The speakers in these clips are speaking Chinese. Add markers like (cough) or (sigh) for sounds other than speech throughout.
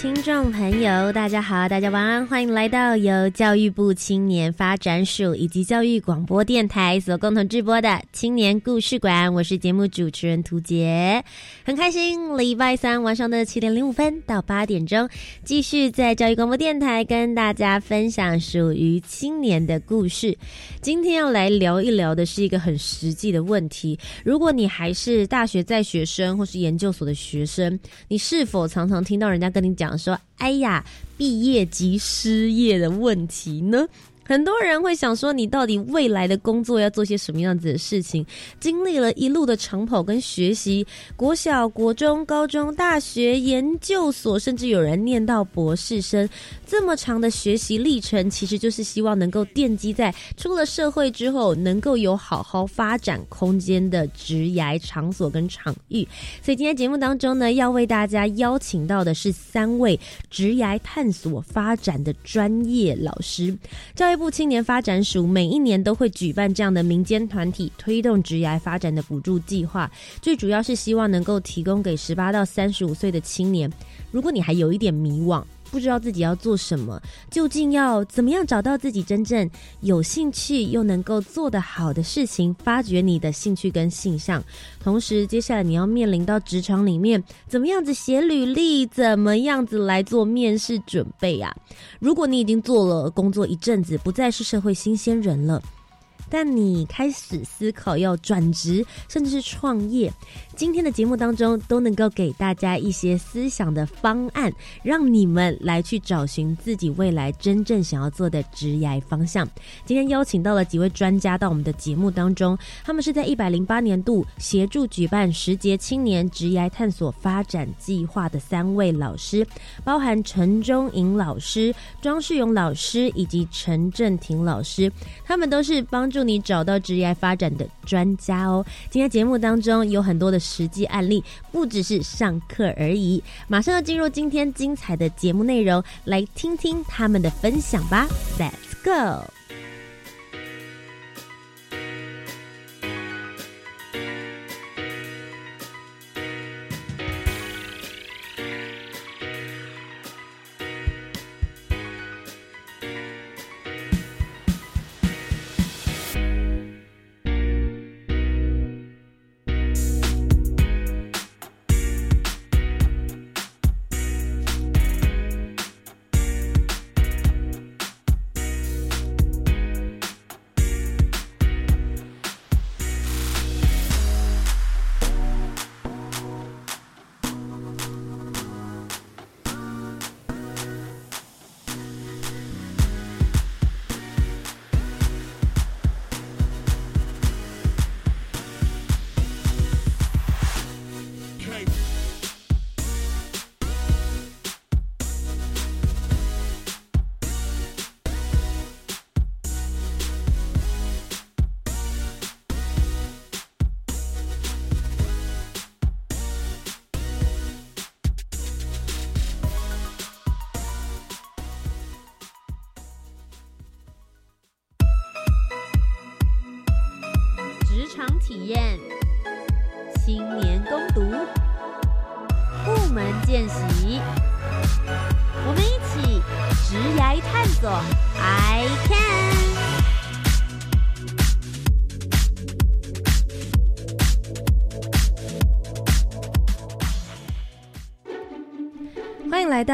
听众朋友，大家好，大家晚安，欢迎来到由教育部青年发展署以及教育广播电台所共同制播的青年故事馆。我是节目主持人涂杰，很开心，礼拜三晚上的七点零五分到八点钟，继续在教育广播电台跟大家分享属于青年的故事。今天要来聊一聊的是一个很实际的问题：如果你还是大学在学生或是研究所的学生，你是否常常？听到人家跟你讲说：“哎呀，毕业及失业的问题呢？”很多人会想说，你到底未来的工作要做些什么样子的事情？经历了一路的长跑跟学习，国小、国中、高中、大学、研究所，甚至有人念到博士生，这么长的学习历程，其实就是希望能够奠基在出了社会之后，能够有好好发展空间的职涯场所跟场域。所以今天节目当中呢，要为大家邀请到的是三位职涯探索发展的专业老师，教育。部青年发展署每一年都会举办这样的民间团体推动职涯发展的补助计划，最主要是希望能够提供给十八到三十五岁的青年，如果你还有一点迷惘。不知道自己要做什么，究竟要怎么样找到自己真正有兴趣又能够做得好的事情，发掘你的兴趣跟性向。同时，接下来你要面临到职场里面，怎么样子写履历，怎么样子来做面试准备啊？如果你已经做了工作一阵子，不再是社会新鲜人了。但你开始思考要转职，甚至是创业。今天的节目当中，都能够给大家一些思想的方案，让你们来去找寻自己未来真正想要做的职业方向。今天邀请到了几位专家到我们的节目当中，他们是在一百零八年度协助举办十节青年职业探索发展计划的三位老师，包含陈忠颖老师、庄世勇老师以及陈振廷老师，他们都是帮助。助你找到职业发展的专家哦！今天节目当中有很多的实际案例，不只是上课而已。马上要进入今天精彩的节目内容，来听听他们的分享吧！Let's go。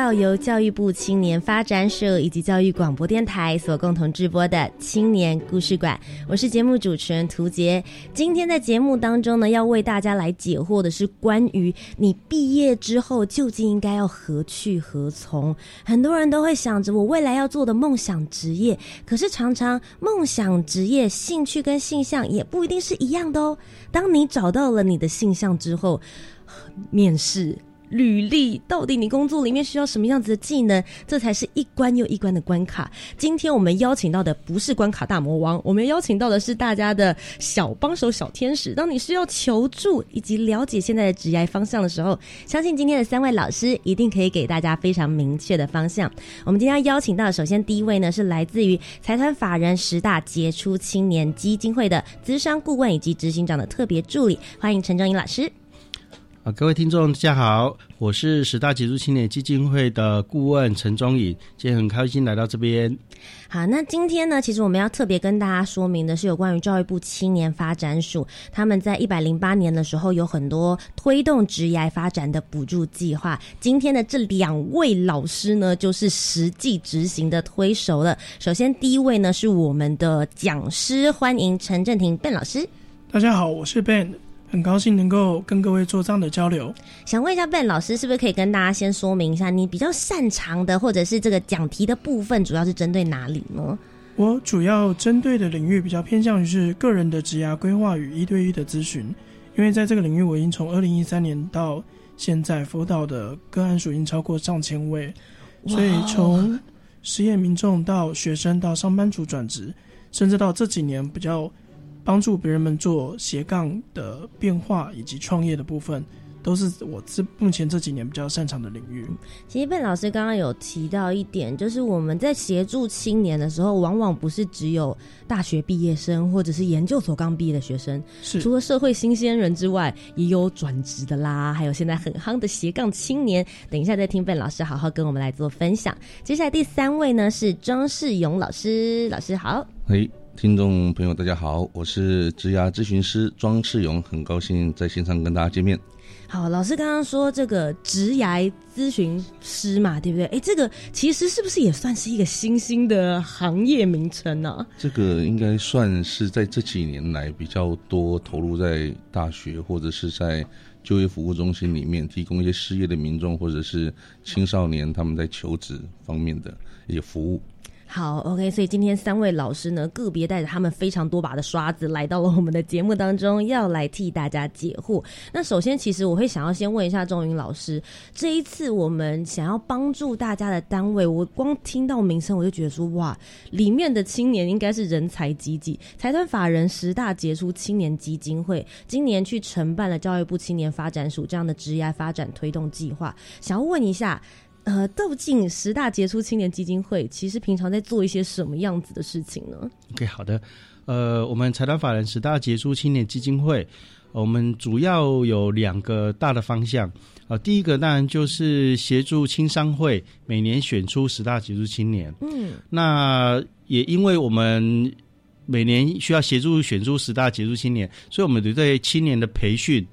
到由教育部青年发展署以及教育广播电台所共同直播的青年故事馆，我是节目主持人涂杰。今天在节目当中呢，要为大家来解惑的是关于你毕业之后究竟应该要何去何从。很多人都会想着我未来要做的梦想职业，可是常常梦想职业、兴趣跟性向也不一定是一样的哦。当你找到了你的性向之后，面试。履历到底你工作里面需要什么样子的技能？这才是一关又一关的关卡。今天我们邀请到的不是关卡大魔王，我们邀请到的是大家的小帮手、小天使。当你需要求助以及了解现在的职业方向的时候，相信今天的三位老师一定可以给大家非常明确的方向。我们今天邀请到，首先第一位呢是来自于财团法人十大杰出青年基金会的资商顾问以及执行长的特别助理，欢迎陈正英老师。啊，各位听众，大家好，我是十大杰出青年基金会的顾问陈忠颖，今天很开心来到这边。好，那今天呢，其实我们要特别跟大家说明的是，有关于教育部青年发展署，他们在一百零八年的时候有很多推动职业发展的补助计划。今天的这两位老师呢，就是实际执行的推手了。首先，第一位呢是我们的讲师，欢迎陈正廷 Ben 老师。大家好，我是 Ben。很高兴能够跟各位做这样的交流。想问一下 Ben 老师，是不是可以跟大家先说明一下，你比较擅长的或者是这个讲题的部分，主要是针对哪里呢？我主要针对的领域比较偏向于是个人的职涯规划与一对一的咨询，因为在这个领域，我已经从二零一三年到现在辅导的个案数已经超过上千位，所以从失业民众到学生到上班族转职，甚至到这几年比较。帮助别人们做斜杠的变化以及创业的部分，都是我这目前这几年比较擅长的领域。其实贝老师刚刚有提到一点，就是我们在协助青年的时候，往往不是只有大学毕业生或者是研究所刚毕业的学生，是除了社会新鲜人之外，也有转职的啦，还有现在很夯的斜杠青年。等一下再听贝老师好好跟我们来做分享。接下来第三位呢是庄世勇老师，老师好。嘿。听众朋友，大家好，我是职涯咨询师庄世勇，很高兴在线上跟大家见面。好，老师刚刚说这个职涯咨询师嘛，对不对？哎，这个其实是不是也算是一个新兴的行业名称呢？这个应该算是在这几年来比较多投入在大学或者是在就业服务中心里面，提供一些失业的民众或者是青少年他们在求职方面的一些服务。好，OK，所以今天三位老师呢，个别带着他们非常多把的刷子来到了我们的节目当中，要来替大家解惑。那首先，其实我会想要先问一下钟云老师，这一次我们想要帮助大家的单位，我光听到名称我就觉得说，哇，里面的青年应该是人才济济。财团法人十大杰出青年基金会今年去承办了教育部青年发展署这样的职业发展推动计划，想要问一下。呃，道竟十大杰出青年基金会其实平常在做一些什么样子的事情呢？OK，好的。呃，我们财团法人十大杰出青年基金会，我们主要有两个大的方向。呃，第一个当然就是协助青商会每年选出十大杰出青年。嗯，那也因为我们每年需要协助选出十大杰出青年，所以我们对青年的培训。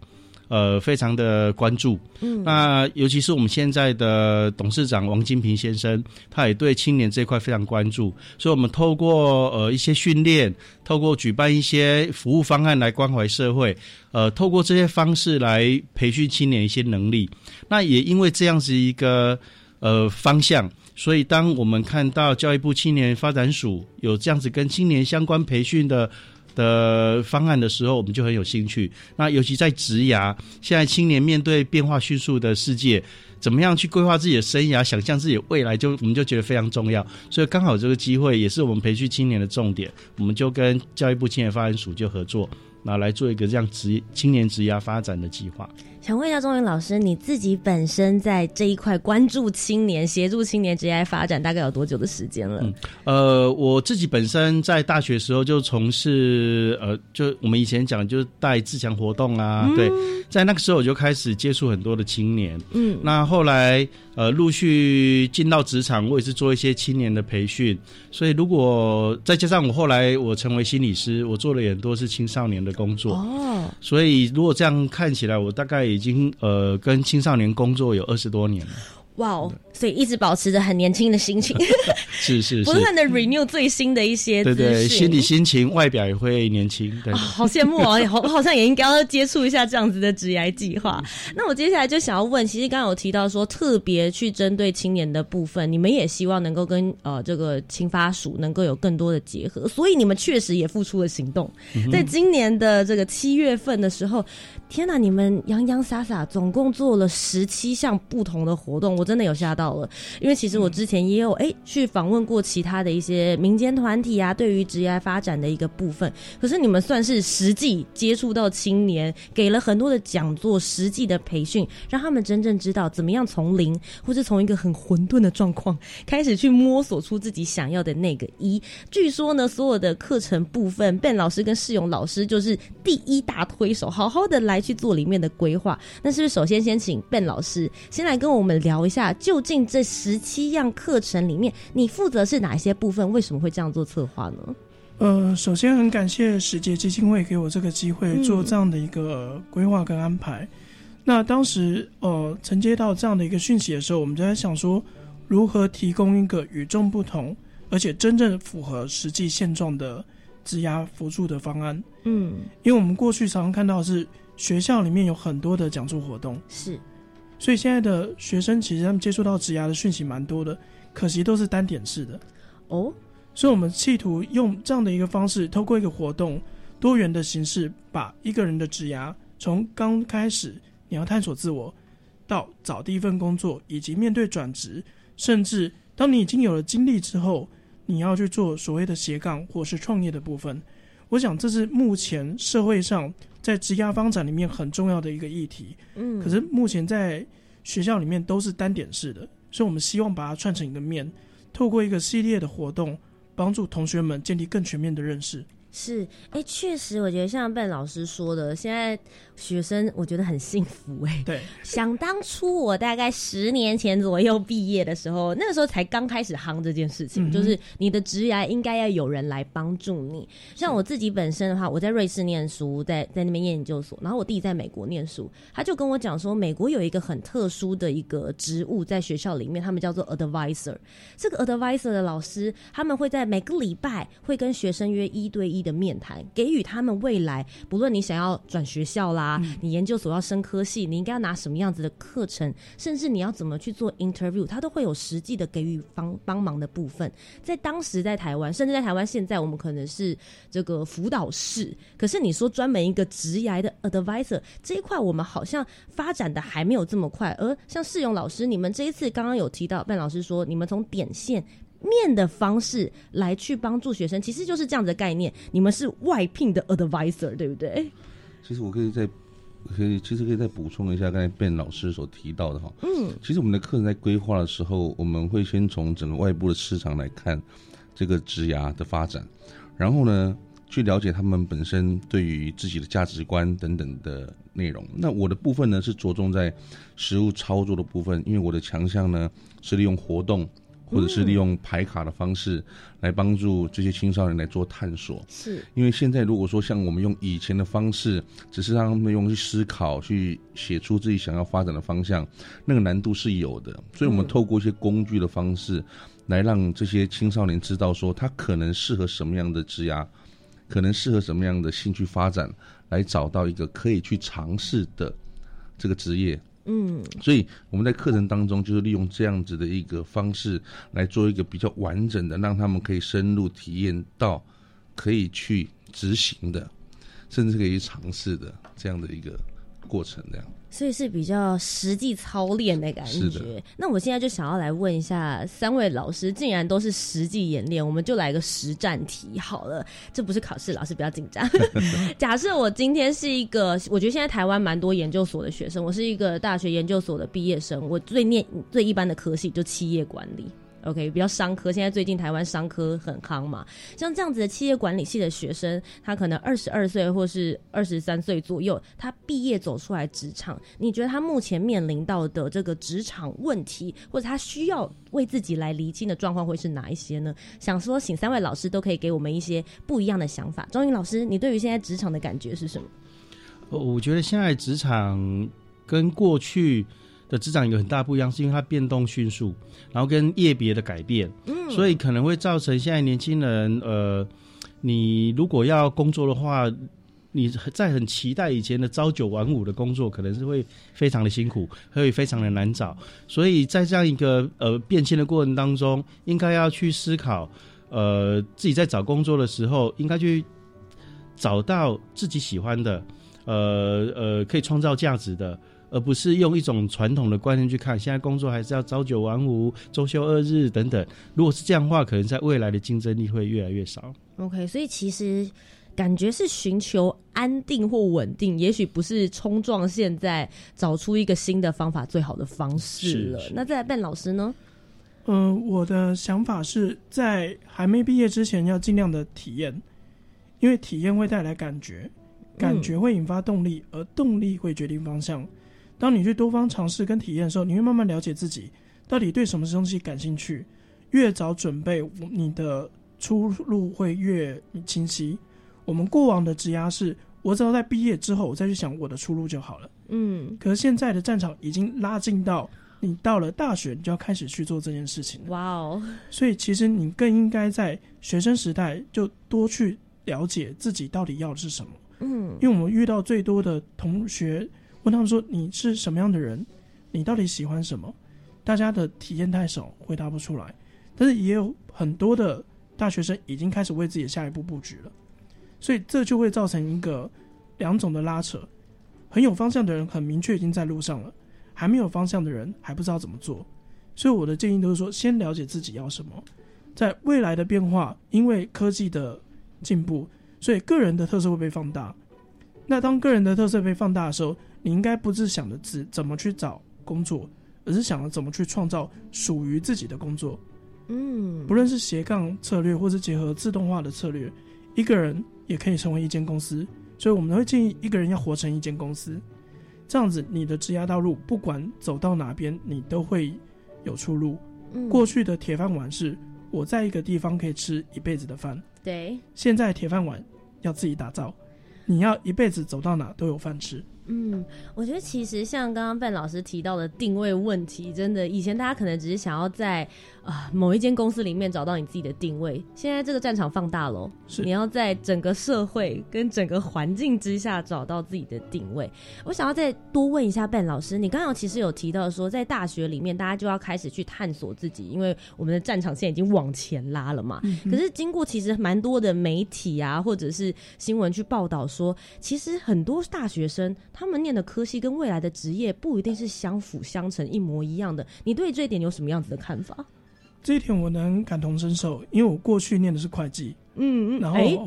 呃，非常的关注。嗯，那尤其是我们现在的董事长王金平先生，他也对青年这块非常关注。所以，我们透过呃一些训练，透过举办一些服务方案来关怀社会，呃，透过这些方式来培训青年一些能力。那也因为这样子一个呃方向，所以当我们看到教育部青年发展署有这样子跟青年相关培训的。的方案的时候，我们就很有兴趣。那尤其在职涯，现在青年面对变化迅速的世界，怎么样去规划自己的生涯，想象自己的未来，就我们就觉得非常重要。所以刚好这个机会也是我们培训青年的重点，我们就跟教育部青年发展署就合作，那来做一个这样职青年职涯发展的计划。想问一下钟云老师，你自己本身在这一块关注青年、协助青年职业发展，大概有多久的时间了？嗯，呃，我自己本身在大学时候就从事，呃，就我们以前讲就是带自强活动啊，对，在那个时候我就开始接触很多的青年，嗯，那后来呃陆续进到职场，我也是做一些青年的培训，所以如果再加上我后来我成为心理师，我做了很多是青少年的工作，哦，所以如果这样看起来，我大概。已经呃跟青少年工作有二十多年了。哇哦，所以一直保持着很年轻的心情，(laughs) 是是不断的 renew 最新的一些对对，心理心情、外表也会年轻。对啊，，好羡慕啊！(laughs) 好，我好像也应该要接触一下这样子的职涯计划。那我接下来就想要问，其实刚刚有提到说，特别去针对青年的部分，你们也希望能够跟呃这个青发署能够有更多的结合，所以你们确实也付出了行动。在今年的这个七月份的时候，天哪，你们洋洋洒洒总共做了十七项不同的活动，我真的有吓到了。因为其实我之前也有哎、去访问过其他的一些民间团体啊，对于职业发展的一个部分。可是你们算是实际接触到青年，给了很多的讲座、实际的培训，让他们真正知道怎么样从零，或是从一个很混沌的状况开始去摸索出自己想要的那个一。据说呢，所有的课程部分，Ben 老师跟世勇老师就是第一大推手，好好的来去做里面的规划。那是不是首先先请 Ben 老师先来跟我们聊一下，究竟这十七样课程里面，你负责是哪些部分？为什么会这样做策划呢？呃，首先很感谢时节基金会给我这个机会嗯做这样的一个规划跟安排。那当时呃承接到这样的一个讯息的时候，我们就在想说，如何提供一个与众不同，而且真正符合实际现状的质押辅助的方案。嗯，因为我们过去常常看到是学校里面有很多的讲座活动，是，所以现在的学生其实他们接触到职涯的讯息蛮多的，可惜都是单点式的。哦，所以我们企图用这样的一个方式，透过一个活动多元的形式，把一个人的职涯从刚开始你要探索自我，到找第一份工作，以及面对转职，甚至当你已经有了经历之后，你要去做所谓的斜杠或是创业的部分。我想这是目前社会上在职涯发展里面很重要的一个议题。嗯，可是目前在学校里面都是单点式的，所以我们希望把它串成一个面，透过一个系列的活动，帮助同学们建立更全面的认识。是，哎，确实，我觉得像笨老师说的，现在学生我觉得很幸福哎、对，想当初我大概十年前左右毕业的时候，那个时候才刚开始夯这件事情，嗯就是你的职涯应该要有人来帮助你。像我自己本身的话，我在瑞士念书，在在那边念研究所，然后我弟在美国念书，他就跟我讲说，美国有一个很特殊的一个职务在学校里面，他们叫做 advisor。这个 advisor 的老师，他们会在每个礼拜会跟学生约一对一的面谈，给予他们未来，不论你想要转学校啦，你研究所要升科系，你应该要拿什么样子的课程，甚至你要怎么去做 interview，他都会有实际的给予帮帮忙的部分。在当时在台湾，甚至在台湾现在，我们可能是这个辅导室，可是你说专门一个职涯的 advisor 这一块，我们好像发展的还没有这么快。而像世勇老师，你们这一次刚刚有提到，范老师说你们从点线。面的方式来去帮助学生，其实就是这样的概念。你们是外聘的 advisor，对不对？其实我可以再可以，其实可以再补充一下刚才 Ben 老师所提到的哈。嗯，其实我们的课程在规划的时候，我们会先从整个外部的市场来看这个职涯的发展，然后呢，去了解他们本身对于自己的价值观等等的内容。那我的部分呢，是着重在实物操作的部分，因为我的强项呢是利用活动。或者是利用排卡的方式来帮助这些青少年来做探索，是，因为现在如果说像我们用以前的方式，只是让他们用去思考、去写出自己想要发展的方向，那个难度是有的。所以，我们透过一些工具的方式，来让这些青少年知道说，他可能适合什么样的职涯，可能适合什么样的兴趣发展，来找到一个可以去尝试的这个职业。嗯，所以我们在课程当中，就是利用这样子的一个方式来做一个比较完整的，让他们可以深入体验到可以去执行的，甚至可以去尝试的这样的一个过程。这样，所以是比较实际操练的感是觉。那我现在就想要来问一下三位老师，既然都是实际演练，我们就来个实战题好了。这不是考试，老师不要紧张。(laughs) 假设我今天是一个，我觉得现在台湾蛮多研究所的学生，我是一个大学研究所的毕业生，我最念最一般的科系就企业管理。OK，比较商科，现在最近台湾商科很夯嘛，像这样子的企业管理系的学生，他可能二十二岁或是二十三岁左右，他毕业走出来职场，你觉得他目前面临到的这个职场问题，或者他需要为自己来厘清的状况会是哪一些呢？想说，请三位老师都可以给我们一些不一样的想法。钟颖老师，你对于现在职场的感觉是什么？我觉得现在职场跟过去的职场有很大不一样，是因为它变动迅速，然后跟业别的改变，嗯，所以可能会造成现在年轻人，呃，你如果要工作的话，你在很期待以前的朝九晚五的工作，可能是会非常的辛苦，会非常的难找。所以在这样一个呃变迁的过程当中，应该要去思考，呃，自己在找工作的时候，应该去找到自己喜欢的，呃呃，可以创造价值的。而不是用一种传统的观念去看，现在工作还是要朝九晚五、周休二日等等。如果是这样的话，可能在未来的竞争力会越来越少。OK，所以其实感觉是寻求安定或稳定，也许不是冲撞现在找出一个新的方法最好的方式了。是是那再来笨老师呢？嗯、我的想法是在还没毕业之前要尽量的体验，因为体验会带来感觉，感觉会引发动力，而动力会决定方向。当你去多方尝试跟体验的时候，你会慢慢了解自己到底对什么东西感兴趣。越早准备，你的出路会越清晰。我们过往的职压是，我只要在毕业之后，我再去想我的出路就好了。嗯，可是现在的战场已经拉近到，你到了大学，你就要开始去做这件事情了。哇哦，所以其实你更应该在学生时代就多去了解自己到底要的是什么。嗯因为我们遇到最多的同学问他们说你是什么样的人，你到底喜欢什么？大家的体验太少，回答不出来。但是也有很多的大学生已经开始为自己下一步布局了，所以这就会造成一个两种的拉扯。很有方向的人很明确已经在路上了，还没有方向的人还不知道怎么做。所以我的建议都是说，先了解自己要什么，在未来的变化，因为科技的进步，所以个人的特色会被放大。那当个人的特色被放大的时候，你应该不是想着自怎么去找工作，而是想着怎么去创造属于自己的工作。嗯，不论是斜杠策略，或是结合自动化的策略，一个人也可以成为一间公司。所以我们会建议一个人要活成一间公司，这样子你的职业道路不管走到哪边，你都会有出路。嗯过去的铁饭碗是我在一个地方可以吃一辈子的饭，对，现在铁饭碗要自己打造，你要一辈子走到哪都有饭吃。嗯，我觉得其实像刚刚范老师提到的定位问题，真的以前大家可能只是想要在啊、某一间公司里面找到你自己的定位，现在这个战场放大了，是你要在整个社会跟整个环境之下找到自己的定位。我想要再多问一下范老师，你刚刚其实有提到说，在大学里面大家就要开始去探索自己，因为我们的战场现在已经往前拉了嘛。可是经过其实蛮多的媒体啊，或者是新闻去报道说，其实很多大学生他们念的科系跟未来的职业不一定是相辅相成、一模一样的。你对这一点有什么样子的看法？这一点我能感同身受，因为我过去念的是会计，嗯然后、哎、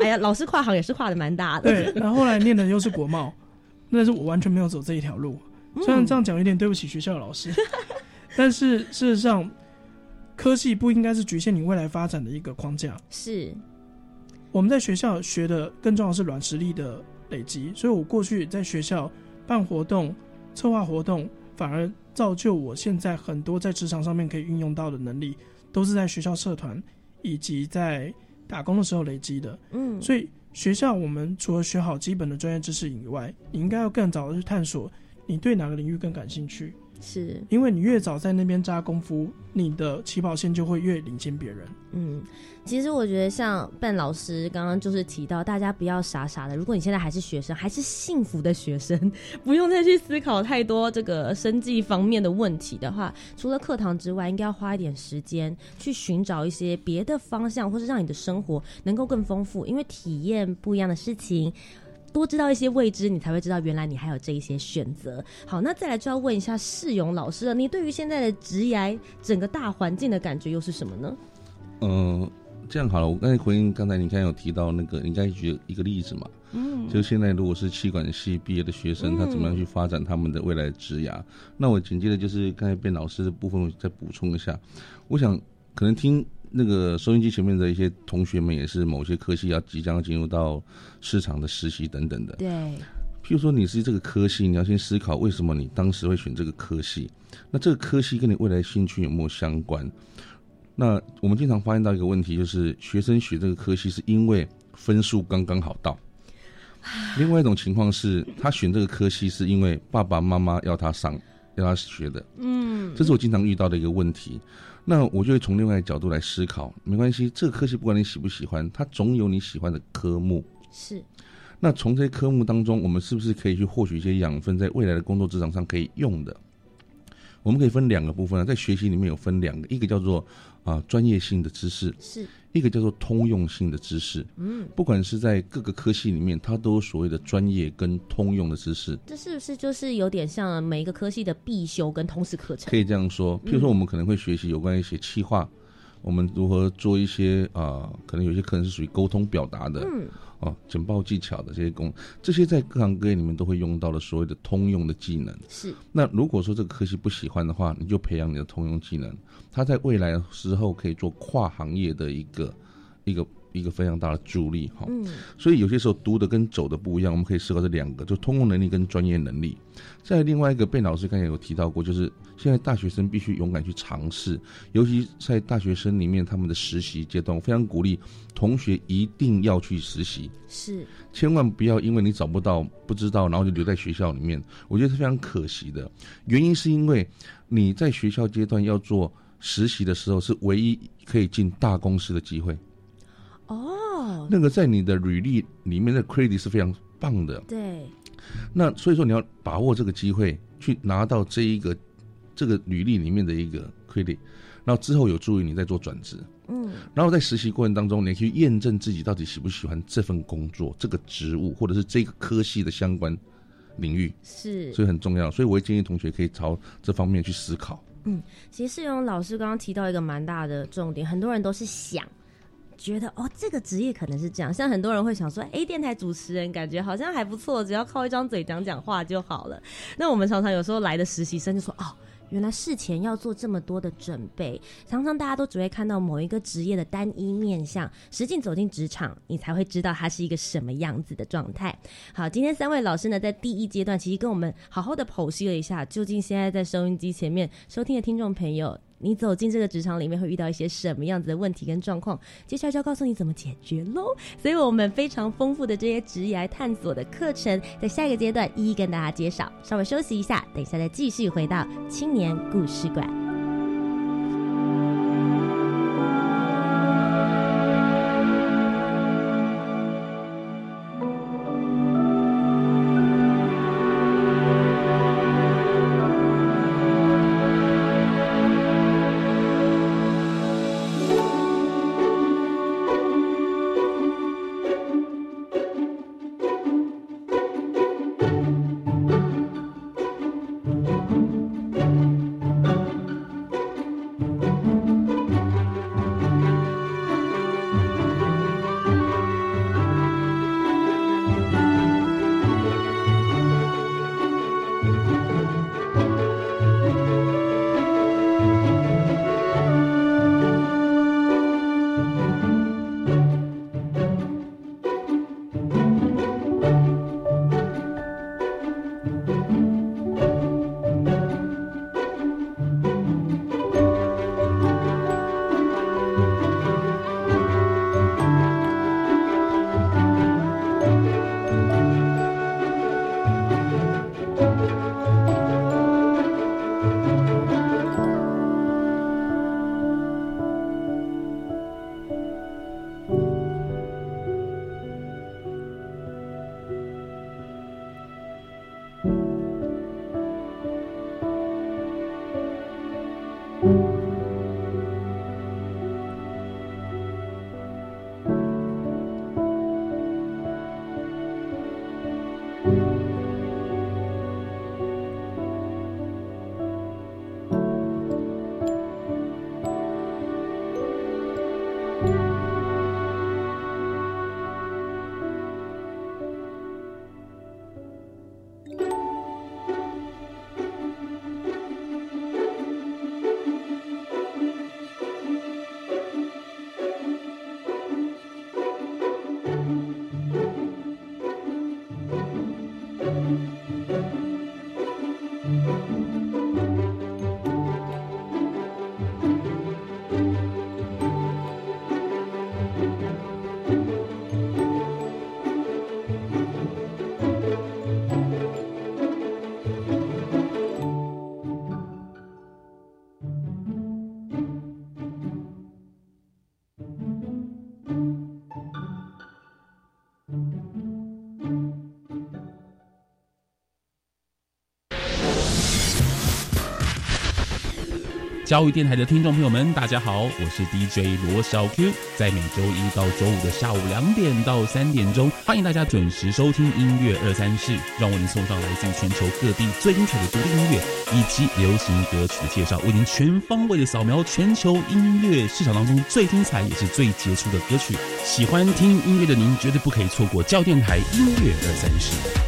(laughs) 哎呀，老师跨行也是跨的蛮大的。对，然后后来念的又是国贸，但是我完全没有走这一条路。虽然这样讲有点对不起学校的老师，(laughs) 但是事实上，科系不应该是局限你未来发展的一个框架。是，我们在学校学的更重要的是软实力的累积，所以我过去在学校办活动、策划活动，反而造就我现在很多在职场上面可以运用到的能力，都是在学校社团以及在打工的时候累积的。嗯，所以学校我们除了学好基本的专业知识以外，你应该要更早的去探索你对哪个领域更感兴趣，是，因为你越早在那边扎功夫，你的起跑线就会越领先别人。嗯，其实我觉得像笨老师刚刚就是提到，大家不要傻傻的。如果你现在还是学生，还是幸福的学生，不用再去思考太多这个生计方面的问题的话，除了课堂之外，应该要花一点时间去寻找一些别的方向，或是让你的生活能够更丰富，因为体验不一样的事情。多知道一些未知，你才会知道原来你还有这一些选择。好，那再来就要问一下世勇老师了，你对于现在的职涯整个大环境的感觉又是什么呢？嗯，这样好了，我刚才回应刚才你刚才有提到那个，你刚才举一个例子嘛，嗯，就现在如果是气管系毕业的学生，他怎么样去发展他们的未来的职涯？那我紧接着就是刚才卞老师的部分，我再补充一下，我想可能听那个收音机前面的一些同学们，也是某些科系要即将进入到市场的实习等等的，对，譬如说你是这个科系，你要先思考为什么你当时会选这个科系，那这个科系跟你未来兴趣有没有相关？那我们经常发现到一个问题，就是学生学这个科系是因为分数刚刚好到。另外一种情况是他选这个科系是因为爸爸妈妈要他上，要他学的，嗯，这是我经常遇到的一个问题。那我就会从另外一个角度来思考，没关系，这个科系不管你喜不喜欢，它总有你喜欢的科目。是，那从这些科目当中，我们是不是可以去获取一些养分，在未来的工作职场上可以用的？我们可以分两个部分啊，在学习里面有分两个，一个叫做啊专业性的知识，是，一个叫做通用性的知识。嗯，不管是在各个科系里面，它都有所谓的专业跟通用的知识。这是不是就是有点像每一个科系的必修跟通识课程？可？以这样说，譬如说，我们可能会学习有关一些企划，我们如何做一些啊、可能有些课程是属于沟通表达的，嗯，哦，简报技巧的这些功，这些在各行各业里面都会用到的所谓的通用的技能。是，那如果说这个科系不喜欢的话，你就培养你的通用技能，它在未来时候可以做跨行业的一个一个一个非常大的助力哈。嗯，所以有些时候读的跟走的不一样，我们可以思考这两个，就通用能力跟专业能力。在另外一个，贝老师刚才有提到过，就是现在大学生必须勇敢去尝试，尤其在大学生里面，他们的实习阶段，我非常鼓励同学一定要去实习，是，千万不要因为你找不到、不知道，然后就留在学校里面，我觉得是非常可惜的。原因是因为你在学校阶段要做实习的时候，是唯一可以进大公司的机会。哦，那个在你的履历里面的 credit 是非常棒的。对，那所以说你要把握这个机会，去拿到这一个这个履历里面的一个 credit，然后之后有助于你在做转职。嗯，然后在实习过程当中，你可以验证自己到底喜不喜欢这份工作、这个职务，或者是这个科系的相关领域，是，所以很重要。所以我会建议同学可以朝这方面去思考。嗯其实世荣老师刚刚提到一个蛮大的重点，很多人都是想。觉得哦，这个职业可能是这样，像很多人会想说，哎，电台主持人感觉好像还不错，只要靠一张嘴讲讲话就好了。那我们常常有时候来的实习生就说，哦，原来事前要做这么多的准备，常常大家都只会看到某一个职业的单一面相，实际走进职场，你才会知道它是一个什么样子的状态。好，今天三位老师呢，在第一阶段其实跟我们好好的剖析了一下，究竟现在在收音机前面收听的听众朋友。你走进这个职场里面会遇到一些什么样子的问题跟状况，接下来就要告诉你怎么解决喽。所以，我们非常丰富的这些职业探索的课程，在下一个阶段一一跟大家介绍。稍微休息一下，等一下再继续回到青年故事馆。教育电台的听众朋友们，大家好，我是 DJ 罗小 Q，在每周一到周五的下午两点到三点钟，欢迎大家准时收听音乐二三事，让为您送上来自全球各地最精彩的独立音乐以及流行歌曲的介绍，为您全方位的扫描全球音乐市场当中最精彩也是最杰出的歌曲。喜欢听音乐的您，绝对不可以错过教电台音乐二三事。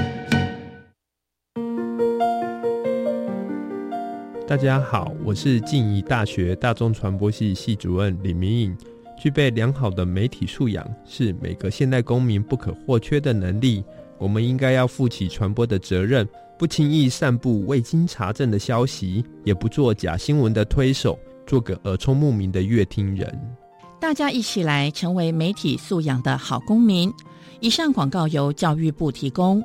大家好，我是静宜大学大众传播系系主任李明颖。具备良好的媒体素养是每个现代公民不可或缺的能力。我们应该要负起传播的责任，不轻易散布未经查证的消息，也不做假新闻的推手，做个耳聪目明的乐听人。大家一起来成为媒体素养的好公民。以上广告由教育部提供。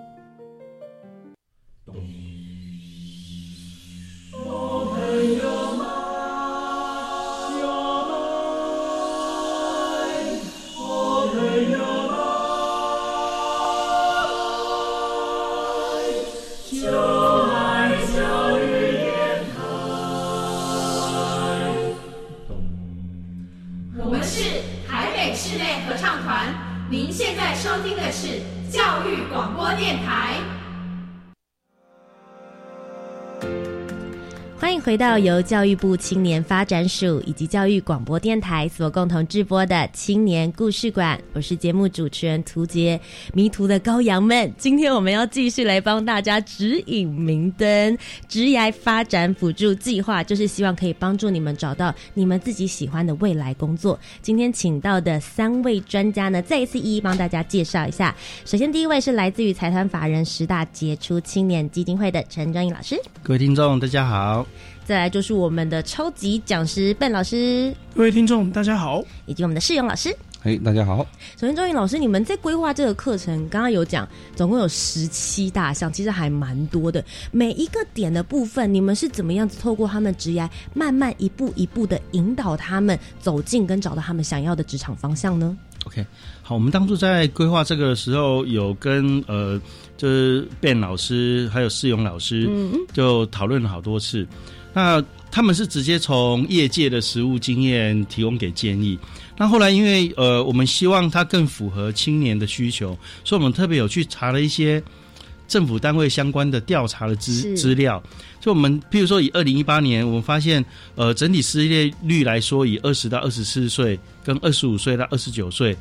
和电台。回到由教育部青年发展署以及教育广播电台所共同制播的青年故事馆，我是节目主持人涂杰。迷途的羔羊们，今天我们要继续来帮大家指引明灯。职涯发展辅助计划就是希望可以帮助你们找到你们自己喜欢的未来工作。今天请到的三位专家呢，再一次一一帮大家介绍一下。首先，第一位是来自于财团法人十大杰出青年基金会的陈专义老师。各位听众，大家好。再来就是我们的超级讲师笨老师，各位听众大家好，以及我们的世勇老师，嘿，大家好。首先，周颖老师，你们在规划这个课程，刚刚有讲，总共有十七大项，其实还蛮多的。每一个点的部分，你们是怎么样子透过他们职涯，慢慢一步一步的引导他们走进跟找到他们想要的职场方向呢？OK，好，我们当初在规划这个的时候，有跟呃，就是卞老师还有世勇老师，嗯就讨论了好多次。那他们是直接从业界的实务经验提供给建议。那后来因为呃，我们希望它更符合青年的需求，所以我们特别有去查了一些政府单位相关的调查的资资料。就我们譬如说，以二零一八年，我们发现呃，整体失业率来说，以二十到二十四岁跟二十五岁到二十九岁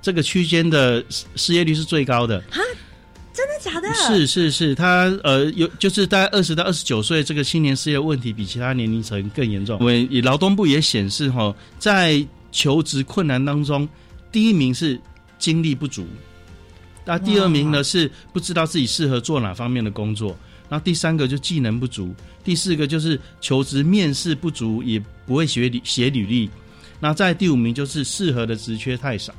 这个区间的失失业率是最高的。真的假的？是是是，他呃有就是大概二十到二十九岁这个青年失业问题比其他年龄层更严重。我们以劳动部也显示哈，在求职困难当中，第一名是精力不足，那第二名呢是不知道自己适合做哪方面的工作，然后第三个就技能不足，第四个就是求职面试不足，也不会写履写履历，那在第五名就是适合的职缺太少。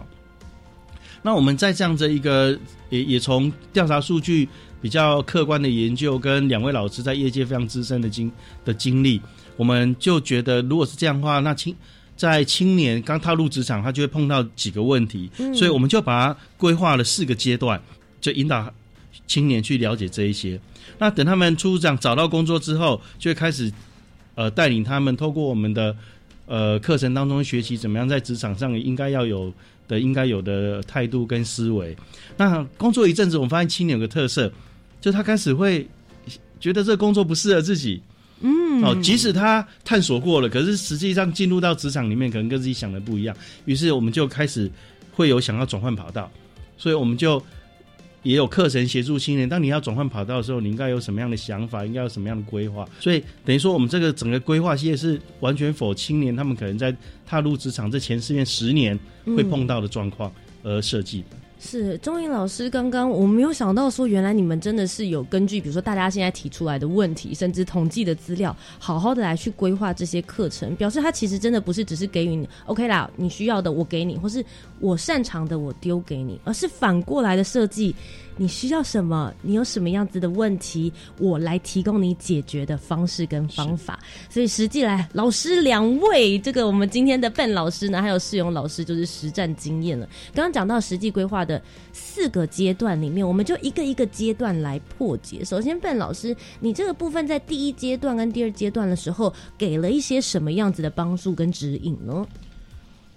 那我们在这样的一个也也从调查数据比较客观的研究，跟两位老师在业界非常资深的经的经历，我们就觉得如果是这样的话，那青在青年刚踏入职场，他就会碰到几个问题，所以我们就把它规划了四个阶段，就引导青年去了解这一些。那等他们出长找到工作之后，就会开始呃带领他们透过我们的呃课程当中学习怎么样在职场上应该要有。的应该有的态度跟思维，那工作一阵子，我们发现青年有个特色，就他开始会觉得这工作不适合自己，嗯，哦，即使他探索过了，可是实际上进入到职场里面，可能跟自己想的不一样，于是我们就开始会有想要转换跑道，所以我们就。也有课程协助青年。当你要转换跑道的时候，你应该有什么样的想法？应该有什么样的规划？所以等于说，我们这个整个规划系列是完全否青年他们可能在踏入职场这前四年十年会碰到的状况而设计的。是钟颖老师，刚刚我没有想到说，原来你们真的是有根据，比如说大家现在提出来的问题，甚至统计的资料，好好的来去规划这些课程，表示他其实真的不是只是给予你 OK 啦，你需要的我给你，或是我擅长的我丢给你，而是反过来的设计。你需要什么？你有什么样子的问题？我来提供你解决的方式跟方法。所以实际来，老师两位，这个我们今天的笨老师呢，还有世勇老师，就是实战经验了。刚刚讲到实际规划的四个阶段里面，我们就一个一个阶段来破解。首先，笨老师，你这个部分在第一阶段跟第二阶段的时候，给了一些什么样子的帮助跟指引呢？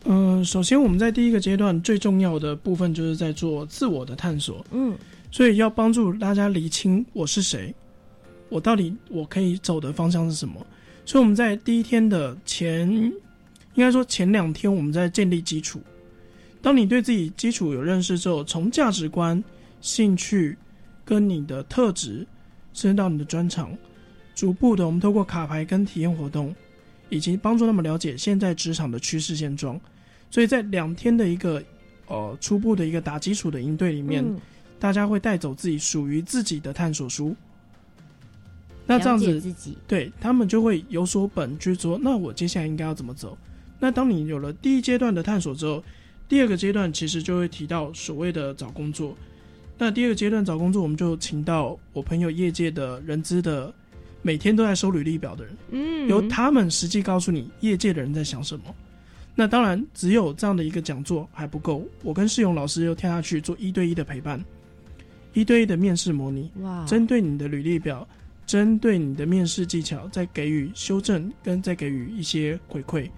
嗯，首先我们在第一个阶段最重要的部分就是在做自我的探索。嗯。所以要帮助大家理清我是谁，我到底我可以走的方向是什么。所以我们在第一天的前，应该说前两天，我们在建立基础。当你对自己基础有认识之后，从价值观、兴趣跟你的特质，甚至到你的专长，逐步的，我们透过卡牌跟体验活动，以及帮助他们了解现在职场的趋势现状。所以在两天的一个呃初步的一个打基础的应对里面。大家会带走自己属于自己的探索书，那这样子，对他们就会有所本去说，那我接下来应该要怎么走？那当你有了第一阶段的探索之后，第二个阶段其实就会提到所谓的找工作。那第二个阶段找工作，我们就请到我朋友业界的人资的，每天都在收履历表的人，嗯，由他们实际告诉你业界的人在想什么。那当然，只有这样的一个讲座还不够，我跟世勇老师又跳下去做一对一的陪伴。一对一的面试模拟，哇！针对你的履历表，针对你的面试技巧，再给予修正，跟再给予一些回馈。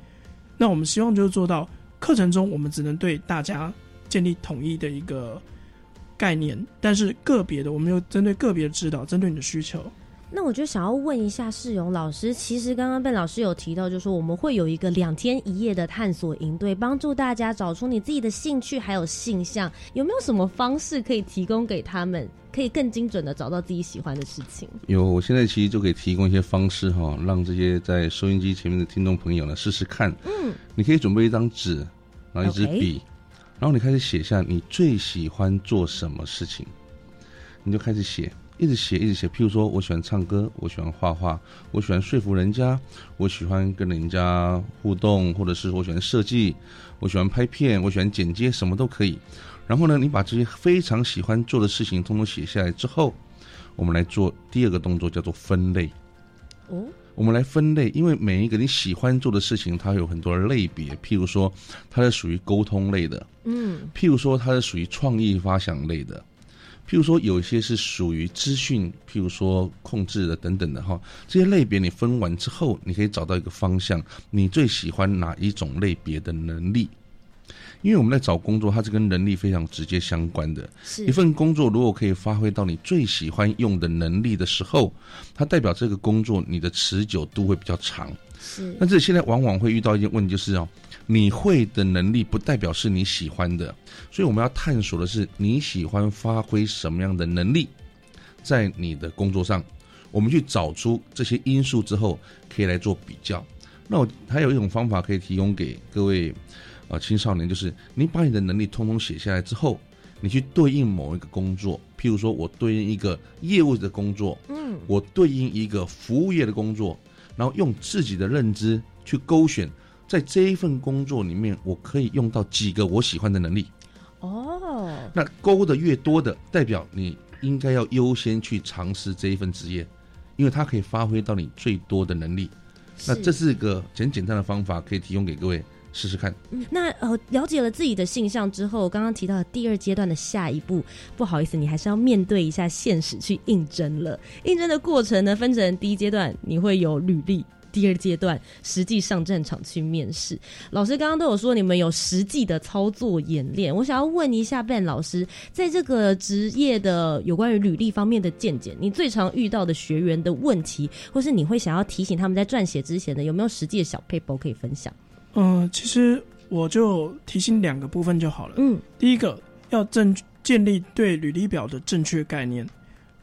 那我们希望就是做到课程中，我们只能对大家建立统一的一个概念，但是个别的，我们又针对个别的指导，针对你的需求。那我就想要问一下世勇老师，其实刚刚被老师有提到，就是说我们会有一个两天一夜的探索营队，帮助大家找出你自己的兴趣还有性向，有没有什么方式可以提供给他们，可以更精准的找到自己喜欢的事情？有，我现在其实就可以提供一些方式哈，让这些在收音机前面的听众朋友呢试试看。嗯，你可以准备一张纸，然后一支笔，然后你开始写下你最喜欢做什么事情，你就开始写。一直写，一直写。譬如说，我喜欢唱歌，我喜欢画画，我喜欢说服人家，我喜欢跟人家互动，或者是我喜欢设计，我喜欢拍片，我喜欢剪接，什么都可以。然后呢，你把这些非常喜欢做的事情通通写下来之后，我们来做第二个动作，叫做分类。哦，我们来分类，因为每一个你喜欢做的事情，它有很多的类别。譬如说，它是属于沟通类的，嗯，譬如说，它是属于创意发想类的。譬如说，有一些是属于资讯，譬如说控制的等等的哈，这些类别你分完之后，你可以找到一个方向，你最喜欢哪一种类别的能力？因为我们在找工作，它是跟能力非常直接相关的。一份工作如果可以发挥到你最喜欢用的能力的时候，它代表这个工作你的持久度会比较长。是，但是现在往往会遇到一件问题，就是哦。你会的能力不代表是你喜欢的，所以我们要探索的是你喜欢发挥什么样的能力，在你的工作上，我们去找出这些因素之后，可以来做比较。那我还有一种方法可以提供给各位呃青少年，就是你把你的能力通通写下来之后，你去对应某一个工作，譬如说我对应一个业务的工作，嗯，我对应一个服务业的工作，然后用自己的认知去勾选。在这一份工作里面，我可以用到几个我喜欢的能力。哦，那勾的越多的，代表你应该要优先去尝试这一份职业，因为它可以发挥到你最多的能力。那这是一个简简单的方法，可以提供给各位试试看。那呃，了解了自己的性向之后，刚刚提到的第二阶段的下一步，不好意思，你还是要面对一下现实去应征了。应征的过程呢，分成第一阶段，你会有履历。第二阶段实际上战场去面试，老师刚刚都有说你们有实际的操作演练，我想要问一下 Ben 老师，在这个职业的有关于履历方面的见解，你最常遇到的学员的问题，或是你会想要提醒他们在撰写之前的有没有实际的小 paper 可以分享？嗯，其实我就提醒两个部分就好了。嗯，第一个要正建立对履历表的正确概念，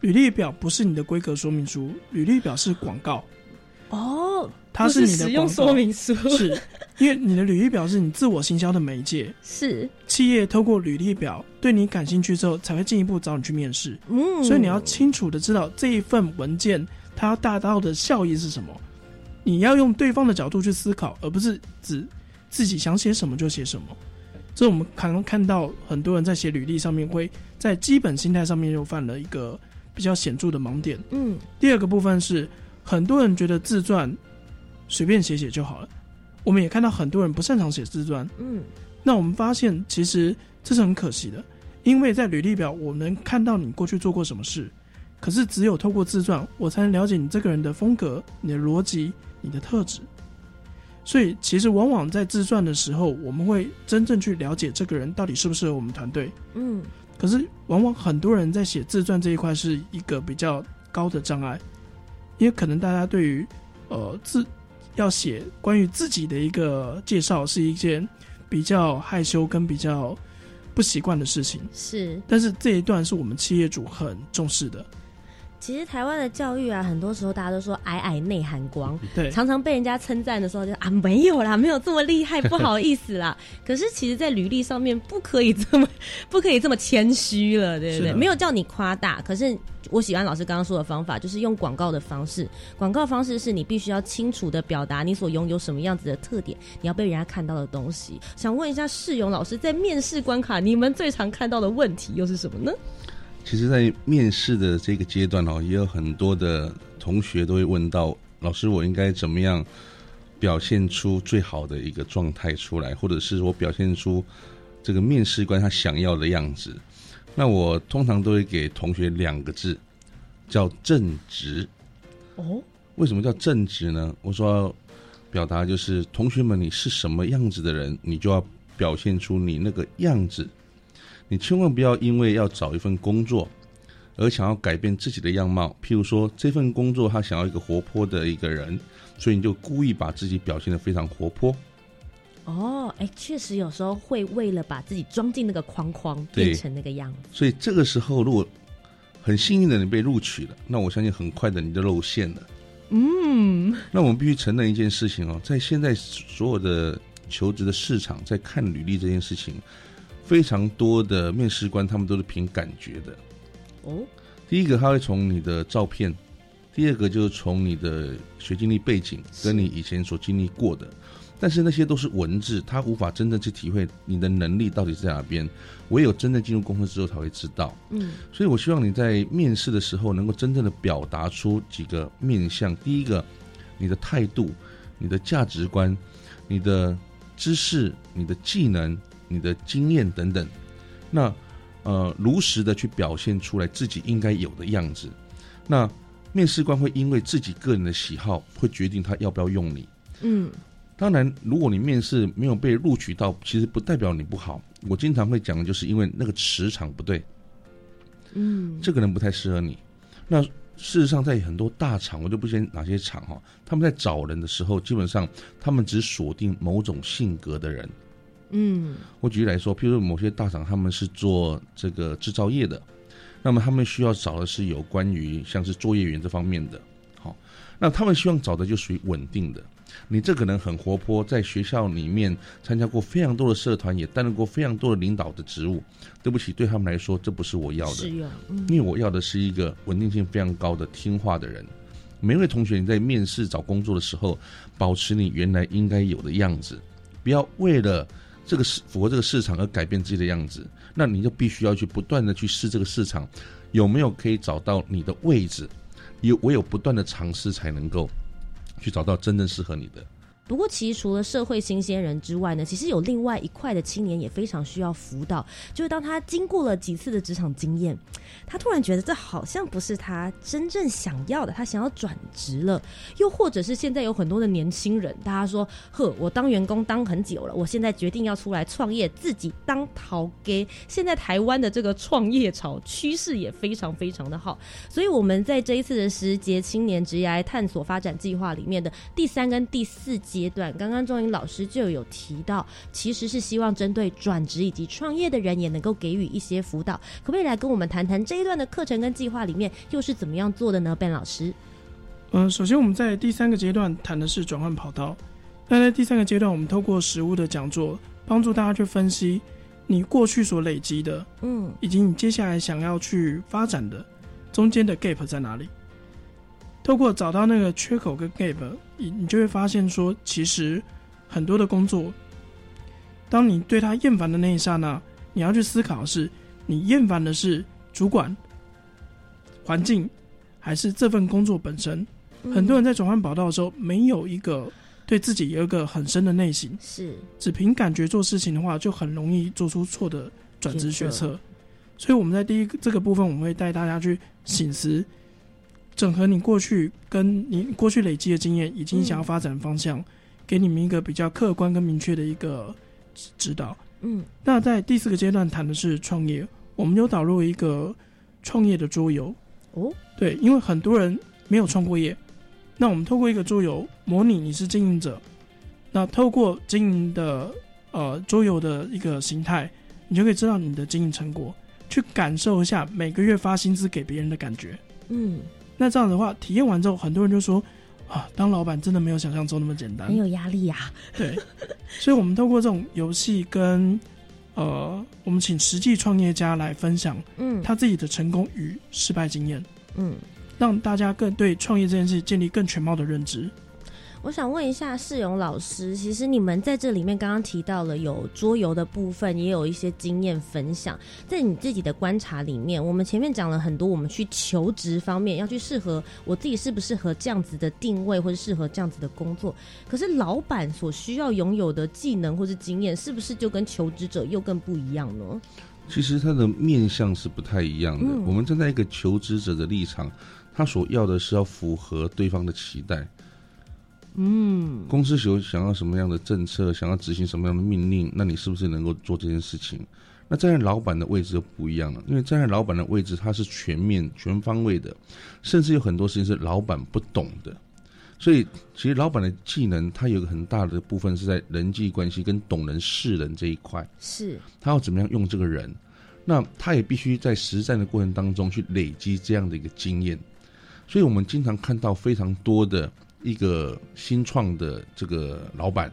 履历表不是你的规格说明书，履历表是广告。哦，哦，它是你的使用说明书，是因为你的履历表是你自我行销的媒介，是，企业透过履历表对你感兴趣之后，才会进一步找你去面试。嗯，所以你要清楚的知道这一份文件它要达到的效益是什么。你要用对方的角度去思考，而不是只自己想写什么就写什么。这我们可能看到很多人在写履历上面会在基本心态上面又犯了一个比较显著的盲点。嗯第二个部分是，很多人觉得自传随便写写就好了。我们也看到很多人不擅长写自传，嗯那我们发现其实这是很可惜的，因为在履历表我能看到你过去做过什么事，可是只有透过自传，我才能了解你这个人的风格、你的逻辑、你的特质。所以其实往往在自传的时候，我们会真正去了解这个人到底适不适合我们团队。嗯可是往往很多人在写自传这一块是一个比较高的障碍，因为可能大家对于呃自要写关于自己的一个介绍是一件比较害羞跟比较不习惯的事情。是。但是这一段是我们企业主很重视的，其实台湾的教育啊，很多时候大家都说矮矮内含光，对，常常被人家称赞的时候就啊没有啦，没有这么厉害，不好意思啦。(laughs) 可是其实，在履历上面不可以这么 (laughs) 不可以这么谦虚了，对不对？没有叫你夸大，可是我喜欢老师刚刚说的方法，就是用广告的方式。广告方式是你必须要清楚的表达你所拥有什么样子的特点，你要被人家看到的东西。想问一下世勇老师，在面试关卡，你们最常看到的问题又是什么呢？其实，在面试的这个阶段哦，也有很多的同学都会问到老师，我应该怎么样表现出最好的一个状态出来，或者是我表现出这个面试官他想要的样子。那我通常都会给同学两个字，叫正直。哦，为什么叫正直呢？我说表达就是同学们，你是什么样子的人，你就要表现出你那个样子。你千万不要因为要找一份工作而想要改变自己的样貌。譬如说，这份工作他想要一个活泼的一个人，所以你就故意把自己表现的非常活泼。哦，哎，确实有时候会为了把自己装进那个框框，变成那个样子。所以这个时候，如果很幸运的你被录取了，那我相信很快的你就露馅了。嗯，那我们必须承认一件事情哦，在现在所有的求职的市场，在看履历这件事情，非常多的面试官他们都是凭感觉的。哦，第一个，他会从你的照片；第二个，就是从你的学经历背景跟你以前所经历过的。但是那些都是文字，他无法真正去体会你的能力到底在哪边。唯有真正进入公司之后才会知道。嗯，所以我希望你在面试的时候能够真正的表达出几个面向。第一个，你的态度、你的价值观、你的知识、你的技能、你的经验等等。那呃，如实的去表现出来自己应该有的样子。那面试官会因为自己个人的喜好，会决定他要不要用你。嗯，当然，如果你面试没有被录取到，其实不代表你不好。我经常会讲的就是因为那个磁场不对，嗯，这个人不太适合你。那事实上，在很多大厂，我就不先哪些厂哈，他们在找人的时候，基本上他们只锁定某种性格的人。嗯，我举例来说，譬如某些大厂他们是做这个制造业的，那么他们需要找的是有关于像是作业员这方面的。好，那他们希望找的就属于稳定的。你这可能很活泼，在学校里面参加过非常多的社团，也担任过非常多的领导的职务。对不起，对他们来说，这不是我要的嗯因为我要的是一个稳定性非常高的听话的人。每位同学，你在面试找工作的时候，保持你原来应该有的样子，不要为了这个市符合这个市场而改变自己的样子。那你就必须要去不断的去试这个市场，有没有可以找到你的位置？有唯有不断的尝试，才能够去找到真正适合你的。不过，其实除了社会新鲜人之外呢，其实有另外一块的青年也非常需要辅导。就是当他经过了几次的职场经验，他突然觉得这好像不是他真正想要的，他想要转职了。又或者是现在有很多的年轻人，大家说：“呵，我当员工当很久了，我现在决定要出来创业，自己当陶给。”现在台湾的这个创业潮趋势也非常非常的好，所以我们在这一次的十节青年职业探索发展计划里面的第三跟第四阶段，刚刚钟颖老师就有提到，其实是希望针对转职以及创业的人也能够给予一些辅导，可不可以来跟我们谈谈这一段的课程跟计划里面又是怎么样做的呢？Ben 老师，呃，首先我们在第三个阶段谈的是转换跑道。那在第三个阶段，我们透过实物的讲座，帮助大家去分析你过去所累积的，嗯，以及你接下来想要去发展的中间的 gap 在哪里。透过找到那个缺口跟 gap，你你就会发现说，其实很多的工作，当你对他厌烦的那一刹那，你要去思考的是，你厌烦的是主管、环境，还是这份工作本身？很多人在转换跑道的时候，没有一个对自己有一个很深的内心，是只凭感觉做事情的话，就很容易做出错的转职决策。所以我们在第一个这个部分，我们会带大家去醒思，整合你过去跟你过去累积的经验，以及你想要发展的方向，给你们一个比较客观跟明确的一个指指导。嗯那在第四个阶段谈的是创业，我们有导入一个创业的桌游。哦，对，因为很多人没有创过业，那我们透过一个桌游模拟你是经营者，那透过经营的呃桌游的一个形态，你就可以知道你的经营成果，去感受一下每个月发薪资给别人的感觉。嗯，那这样的话，体验完之后，很多人就说啊，当老板真的没有想象中那么简单很。有压力呀、对，所以我们透过这种游戏跟呃，我们请实际创业家来分享嗯，他自己的成功与失败经验，嗯，让大家更对创业这件事建立更全貌的认知。我想问一下世勇老师，其实你们在这里面刚刚提到了有桌游的部分，也有一些经验分享。在你自己的观察里面，我们前面讲了很多，我们去求职方面要去适合我自己适不适合这样子的定位，或者适合这样子的工作。可是老板所需要拥有的技能或是经验，是不是就跟求职者又更不一样呢？其实他的面向是不太一样的。嗯我们站在一个求职者的立场，他所要的是要符合对方的期待。嗯，公司有想要什么样的政策，想要执行什么样的命令，那你是不是能够做这件事情？那站在老板的位置就不一样了，因为站在老板的位置，他是全面、全方位的，甚至有很多事情是老板不懂的。所以，其实老板的技能，他有一个很大的部分是在人际关系跟懂人识人这一块。是，他要怎么样用这个人，那他也必须在实战的过程当中去累积这样的一个经验。所以我们经常看到非常多的一个新创的这个老板，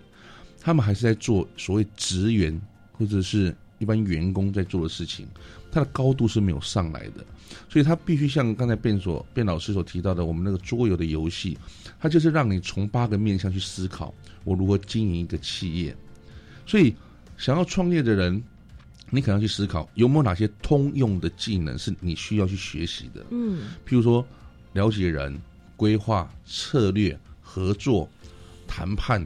他们还是在做所谓职员或者是一般员工在做的事情，他的高度是没有上来的，所以他必须像刚才卞所卞老师所提到的，我们那个桌游的游戏，它就是让你从八个面向去思考，我如何经营一个企业。所以想要创业的人，你可能要去思考有没有哪些通用的技能是你需要去学习的。嗯，譬如说了解人、规划、策略、合作、谈判，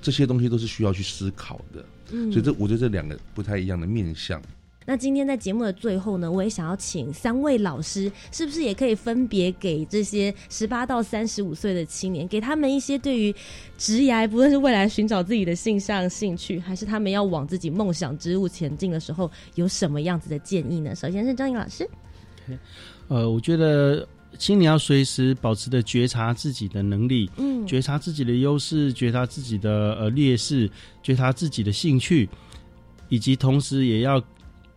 这些东西都是需要去思考的。嗯所以这我觉得这两个不太一样的面向。那今天在节目的最后呢，我也想要请三位老师，是不是也可以分别给这些十八到三十五岁的青年，给他们一些对于职涯，不论是未来寻找自己的性向、兴趣，还是他们要往自己梦想之路前进的时候，有什么样子的建议呢？首先是张颖老师，呃，我觉得青年要随时保持的觉察自己的能力，嗯，觉察自己的优势，觉察自己的呃劣势，觉察自己的兴趣，以及同时也要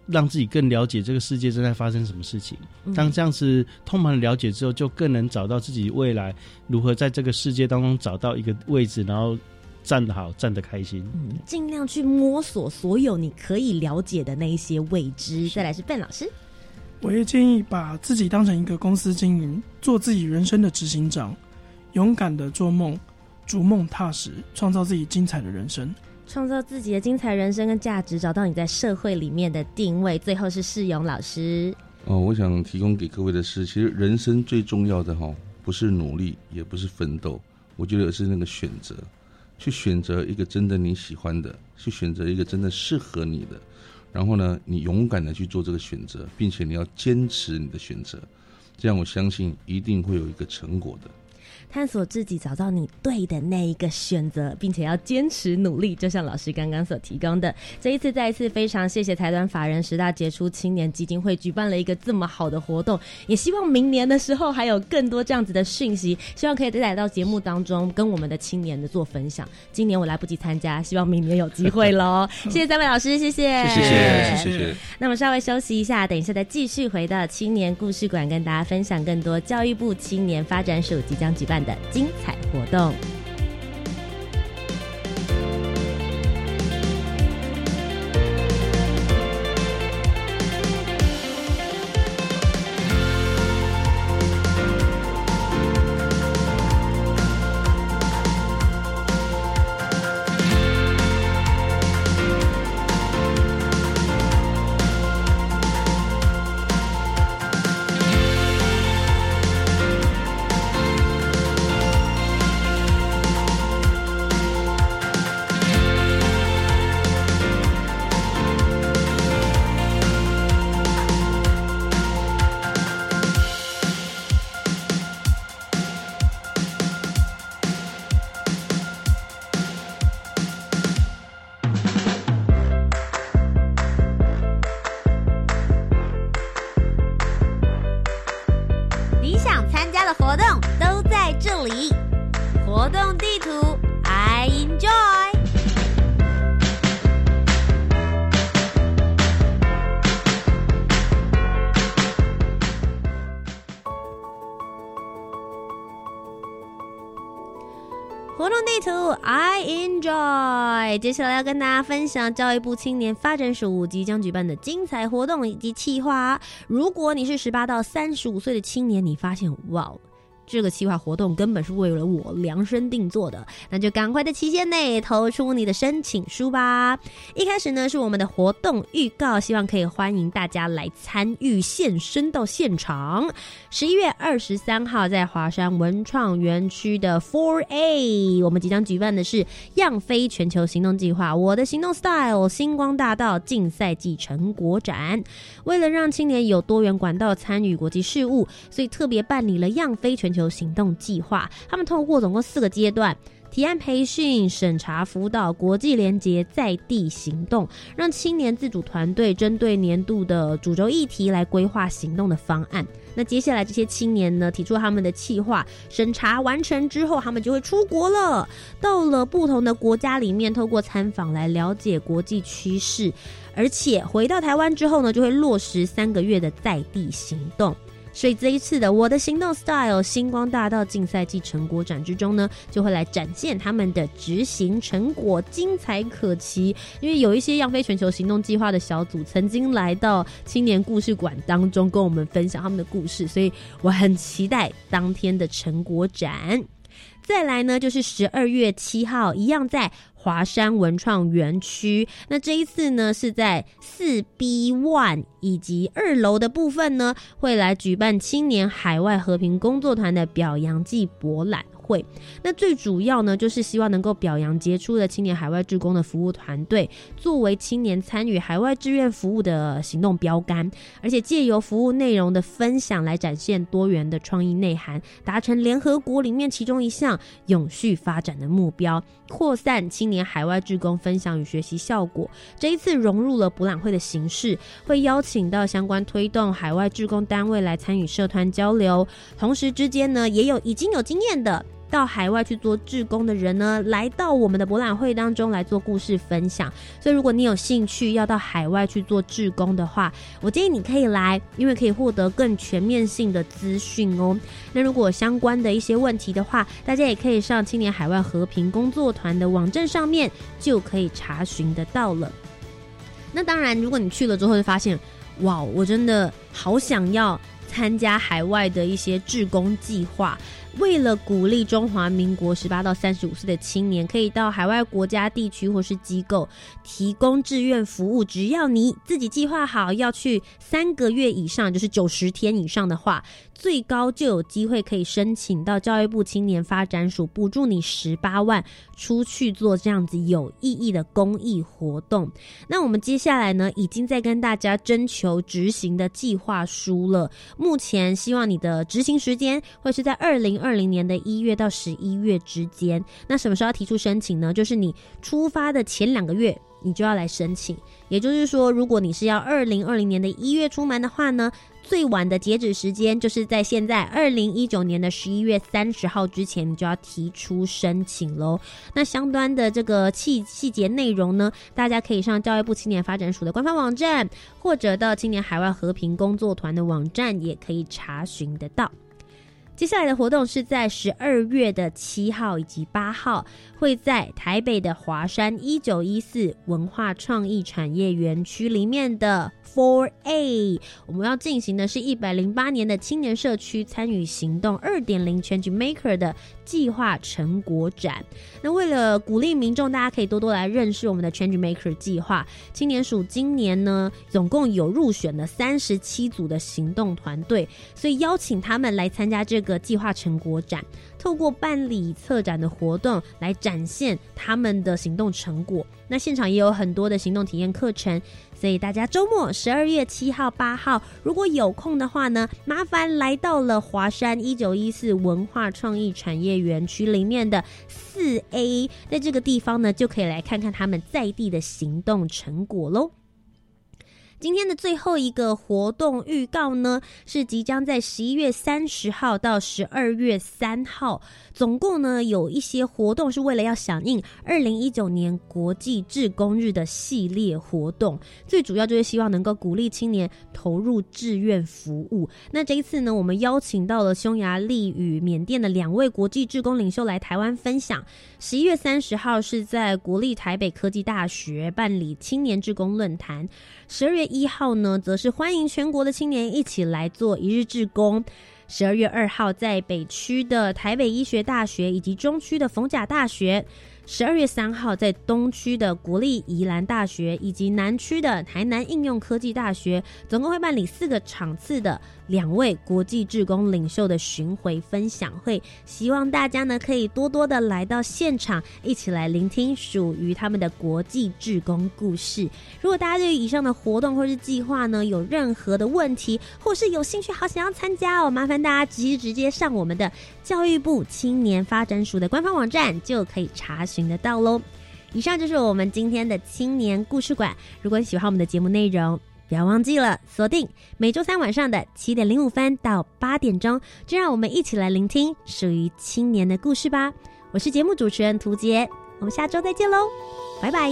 让自己更了解这个世界正在发生什么事情。嗯当这样子通盘了解之后，就更能找到自己未来如何在这个世界当中找到一个位置，然后站得好，站得开心。嗯，尽量去摸索所有你可以了解的那一些未知。再来是笨老师，我也建议把自己当成一个公司经营，做自己人生的执行长，勇敢的做梦，逐梦踏实，创造自己精彩的人生。创造自己的精彩人生跟价值，找到你在社会里面的定位。最后是世勇老师，哦，我想提供给各位的是，其实人生最重要的哈，不是努力，也不是奋斗，我觉得是那个选择，去选择一个真的你喜欢的，去选择一个真的适合你的，然后呢，你勇敢的去做这个选择，并且你要坚持你的选择，这样我相信一定会有一个成果的。探索自己，找到你对的那一个选择，并且要坚持努力。就像老师刚刚所提供的，这一次再一次非常谢谢台湾法人十大杰出青年基金会举办了一个这么好的活动，也希望明年的时候还有更多这样子的讯息，希望可以再来到节目当中跟我们的青年的做分享。今年我来不及参加，希望明年有机会喽。谢谢三位老师，谢谢，谢谢，谢谢。那么稍微休息一下，等一下再继续回到青年故事馆，跟大家分享更多教育部青年发展署即将举办办的精彩活动。接下来要跟大家分享教育部青年发展署即将举办的精彩活动以及企划。如果你是十八到三十五岁的青年，你发现哇。这个企划活动根本是为了我量身定做的，那就赶快在期限内投出你的申请书吧。一开始呢是我们的活动预告，希望可以欢迎大家来参与，现身到现场。十一月二十三号在华山文创园区的 Four A，我们即将举办的是样飞全球行动计划，我的行动 Style 星光大道竞赛季成果展。为了让青年有多元管道参与国际事务，所以特别办理了样飞全球行动计划。他们透过总共四个阶段。提案培训、审查辅导、国际联结、在地行动，让青年自主团队针对年度的主轴议题来规划行动的方案。那接下来这些青年呢，提出他们的企划，审查完成之后，他们就会出国了，到了不同的国家里面，透过参访来了解国际趋势，而且回到台湾之后呢，就会落实三个月的在地行动。所以这一次的我的行动 style 星光大道竞赛季成果展之中呢，就会来展现他们的执行成果，精彩可期。因为有一些样飞全球行动计划的小组曾经来到青年故事馆当中跟我们分享他们的故事，所以我很期待当天的成果展。再来呢，就是十二月七号，一样在华山文创园区。那这一次呢，是在四 B One 以及二楼的部分呢，会来举办青年海外和平工作团的表扬季博览。会，那最主要呢，就是希望能够表扬杰出的青年海外志工的服务团队，作为青年参与海外志愿服务的行动标杆，而且借由服务内容的分享来展现多元的创意内涵，达成联合国里面其中一项永续发展的目标，扩散青年海外志工分享与学习效果。这一次融入了博览会的形式，会邀请到相关推动海外志工单位来参与社团交流，同时之间呢，也有已经有经验的。到海外去做志工的人呢，来到我们的博览会当中来做故事分享。所以，如果你有兴趣要到海外去做志工的话，我建议你可以来，因为可以获得更全面性的资讯哦。那如果相关的一些问题的话，大家也可以上青年海外和平工作团的网站上面就可以查询得到了。那当然，如果你去了之后就发现，哇，我真的好想要参加海外的一些志工计划。为了鼓励中华民国十八到三十五岁的青年可以到海外国家、地区或是机构提供志愿服务，只要你自己计划好要去三个月以上，就是九十天以上的话，最高就有机会可以申请到教育部青年发展署补助你十八万，出去做这样子有意义的公益活动。那我们接下来呢，已经在跟大家征求执行的计划书了。目前希望你的执行时间会是在二零。二零年的一月到十一月之间，那什么时候要提出申请呢？就是你出发的前两个月，你就要来申请。也就是说，如果你是要二零二零年的一月出门的话呢，最晚的截止时间就是在现在二零一九年的十一月三十号之前，你就要提出申请喽。那相关的这个细细节内容呢，大家可以上教育部青年发展署的官方网站，或者到青年海外和平工作团的网站，也可以查询得到。接下来的活动是在十二月的七号以及八号，会在台北的华山一九一四文化创意产业园区里面的 Four A，我们要进行的是一百零八年的青年社区参与行动二点零 Change Maker 的计划成果展。那为了鼓励民众，大家可以多多来认识我们的 Change Maker 计划。青年署今年呢，总共有入选了三十七组的行动团队，所以邀请他们来参加这个计划成果展，透过办理策展的活动来展现他们的行动成果。那现场也有很多的行动体验课程，所以大家周末十二月七号、八号，如果有空的话呢，麻烦来到了华山一九一四文化创意产业园区里面的四 A，在这个地方呢，就可以来看看他们在地的行动成果喽。今天的最后一个活动预告呢，是即将在十一月三十号到十二月三号，总共呢有一些活动是为了要响应二零一九年国际志工日的系列活动，最主要就是希望能够鼓励青年投入志愿服务。那这一次呢，我们邀请到了匈牙利与缅甸的两位国际志工领袖来台湾分享。十一月三十号是在国立台北科技大学办理青年志工论坛。十二月一号呢，则是欢迎全国的青年一起来做一日志工。十二月二号，在北区的台北医学大学以及中区的逢甲大学；十二月三号，在东区的国立宜兰大学以及南区的台南应用科技大学，总共会办理四个场次的。两位国际志工领袖的巡回分享会，希望大家呢可以多多的来到现场，一起来聆听属于他们的国际志工故事。如果大家对于以上的活动或是计划呢有任何的问题，或是有兴趣好想要参加哦，麻烦大家直接直接上我们的教育部青年发展署的官方网站就可以查询得到喽。以上就是我们今天的青年故事馆。如果你喜欢我们的节目内容，不要忘记了锁定每周三晚上的七点零五分到八点钟，就让我们一起来聆听属于青年的故事吧。我是节目主持人涂杰，我们下周再见喽，拜拜。